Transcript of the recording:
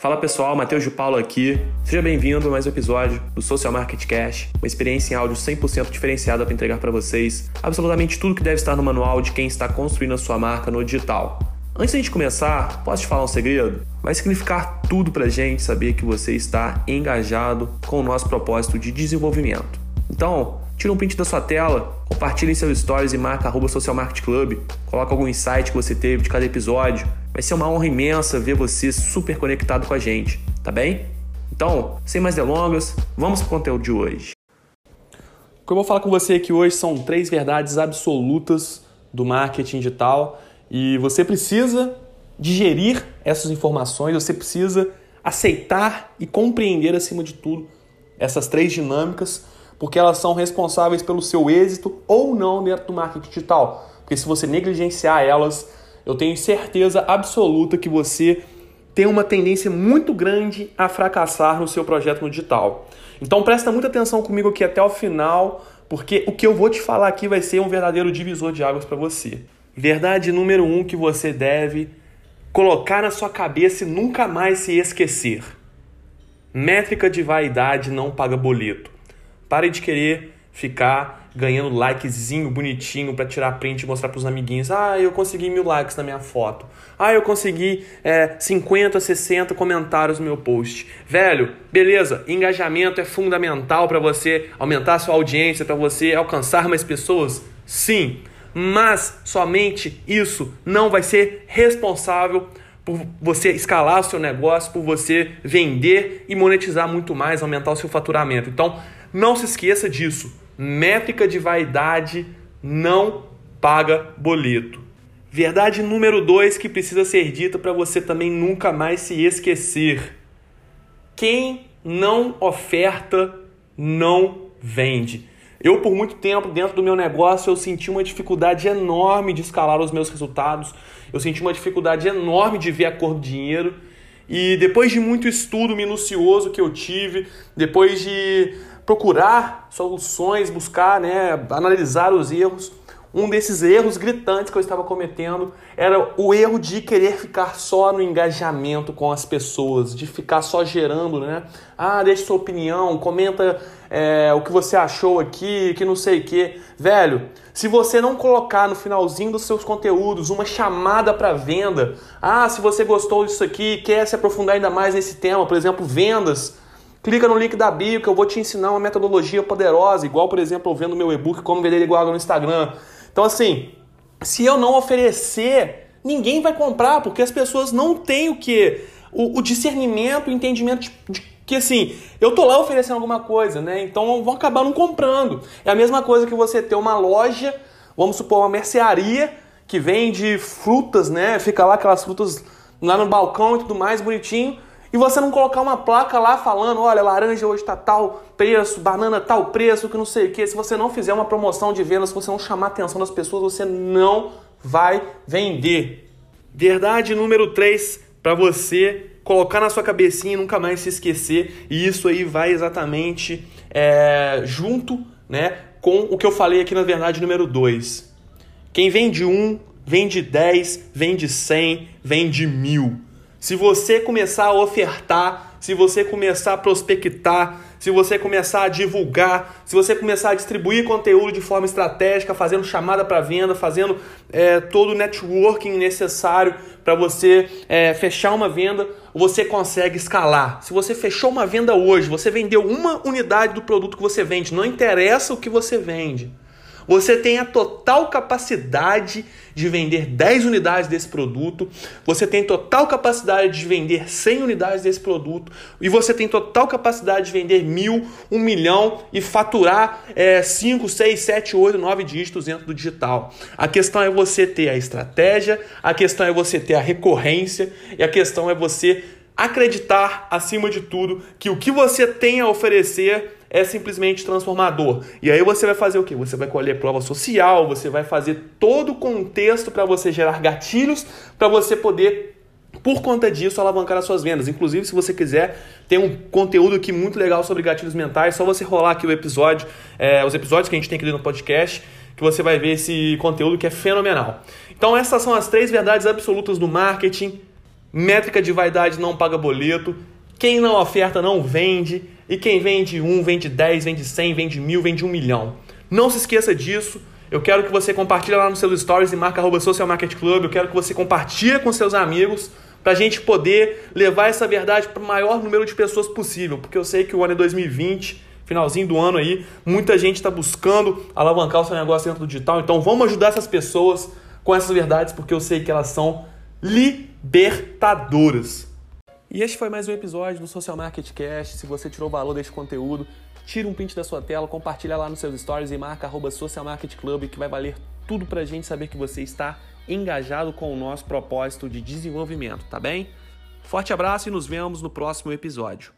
Fala pessoal, Matheus de Paulo aqui. Seja bem-vindo a mais um episódio do Social Market Cash, uma experiência em áudio 100% diferenciada para entregar para vocês absolutamente tudo que deve estar no manual de quem está construindo a sua marca no digital. Antes a gente começar, posso te falar um segredo? Vai significar tudo para a gente saber que você está engajado com o nosso propósito de desenvolvimento. Então, tira um print da sua tela, compartilhe seus stories e marca arroba Social Market Club, coloca algum insight que você teve de cada episódio, Vai ser uma honra imensa ver você super conectado com a gente, tá bem? Então, sem mais delongas, vamos para o conteúdo de hoje. O que eu vou falar com você aqui hoje são três verdades absolutas do marketing digital e você precisa digerir essas informações, você precisa aceitar e compreender acima de tudo essas três dinâmicas, porque elas são responsáveis pelo seu êxito ou não dentro do marketing digital. Porque se você negligenciar elas, eu tenho certeza absoluta que você tem uma tendência muito grande a fracassar no seu projeto no digital. Então presta muita atenção comigo aqui até o final, porque o que eu vou te falar aqui vai ser um verdadeiro divisor de águas para você. Verdade número um que você deve colocar na sua cabeça e nunca mais se esquecer. Métrica de vaidade não paga boleto. Pare de querer ficar ganhando likezinho bonitinho para tirar print e mostrar para os amiguinhos. Ah, eu consegui mil likes na minha foto. Ah, eu consegui é, 50, 60 comentários no meu post. Velho, beleza, engajamento é fundamental para você aumentar a sua audiência, para você alcançar mais pessoas? Sim, mas somente isso não vai ser responsável por você escalar o seu negócio, por você vender e monetizar muito mais, aumentar o seu faturamento. Então, não se esqueça disso. Métrica de vaidade não paga boleto. Verdade número dois que precisa ser dita para você também nunca mais se esquecer. Quem não oferta não vende. Eu, por muito tempo, dentro do meu negócio, eu senti uma dificuldade enorme de escalar os meus resultados. Eu senti uma dificuldade enorme de ver a cor do dinheiro. E depois de muito estudo minucioso que eu tive, depois de procurar soluções, buscar, né, analisar os erros. Um desses erros gritantes que eu estava cometendo era o erro de querer ficar só no engajamento com as pessoas, de ficar só gerando, né? Ah, deixe sua opinião, comenta é, o que você achou aqui, que não sei o que. Velho, se você não colocar no finalzinho dos seus conteúdos uma chamada para venda, ah, se você gostou disso aqui, quer se aprofundar ainda mais nesse tema, por exemplo, vendas, Clica no link da bio que eu vou te ensinar uma metodologia poderosa, igual, por exemplo, eu vendo meu e-book Como Vender Igual no Instagram. Então, assim, se eu não oferecer, ninguém vai comprar, porque as pessoas não têm o que? O, o discernimento, o entendimento de, de, que, assim, eu tô lá oferecendo alguma coisa, né? Então vão acabar não comprando. É a mesma coisa que você ter uma loja, vamos supor, uma mercearia que vende frutas, né? Fica lá aquelas frutas lá no balcão e tudo mais, bonitinho e você não colocar uma placa lá falando, olha, laranja hoje está tal preço, banana tal preço, que não sei o que. Se você não fizer uma promoção de venda, se você não chamar a atenção das pessoas, você não vai vender. Verdade número 3 para você colocar na sua cabecinha e nunca mais se esquecer. E isso aí vai exatamente é, junto né, com o que eu falei aqui na verdade número 2. Quem vende um, vende 10, vende 100, vende mil. Se você começar a ofertar, se você começar a prospectar, se você começar a divulgar, se você começar a distribuir conteúdo de forma estratégica, fazendo chamada para venda, fazendo é, todo o networking necessário para você é, fechar uma venda, você consegue escalar. Se você fechou uma venda hoje, você vendeu uma unidade do produto que você vende, não interessa o que você vende. Você tem a total capacidade de vender 10 unidades desse produto, você tem total capacidade de vender 100 unidades desse produto, e você tem total capacidade de vender mil, um milhão e faturar é, 5, 6, 7, 8, 9 dígitos dentro do digital. A questão é você ter a estratégia, a questão é você ter a recorrência, e a questão é você acreditar, acima de tudo, que o que você tem a oferecer é simplesmente transformador. E aí você vai fazer o que? Você vai colher prova social, você vai fazer todo o contexto para você gerar gatilhos para você poder por conta disso, alavancar as suas vendas. Inclusive, se você quiser, tem um conteúdo aqui muito legal sobre gatilhos mentais. Só você rolar aqui o episódio, é, os episódios que a gente tem aqui no podcast, que você vai ver esse conteúdo que é fenomenal. Então, essas são as três verdades absolutas do marketing métrica de vaidade não paga boleto, quem não oferta não vende, e quem vende um, vende 10, vende 100, vende mil, vende um milhão. Não se esqueça disso. Eu quero que você compartilhe lá nos seus stories e marca arroba Social Market Club. Eu quero que você compartilhe com seus amigos para a gente poder levar essa verdade para o maior número de pessoas possível. Porque eu sei que o ano é 2020, finalzinho do ano aí, muita gente está buscando alavancar o seu negócio dentro do digital. Então vamos ajudar essas pessoas com essas verdades, porque eu sei que elas são libertadoras. E este foi mais um episódio do Social Market Cast. Se você tirou valor deste conteúdo, tira um print da sua tela, compartilha lá nos seus stories e marca arroba Social Market Club, que vai valer tudo pra gente saber que você está engajado com o nosso propósito de desenvolvimento, tá bem? Forte abraço e nos vemos no próximo episódio.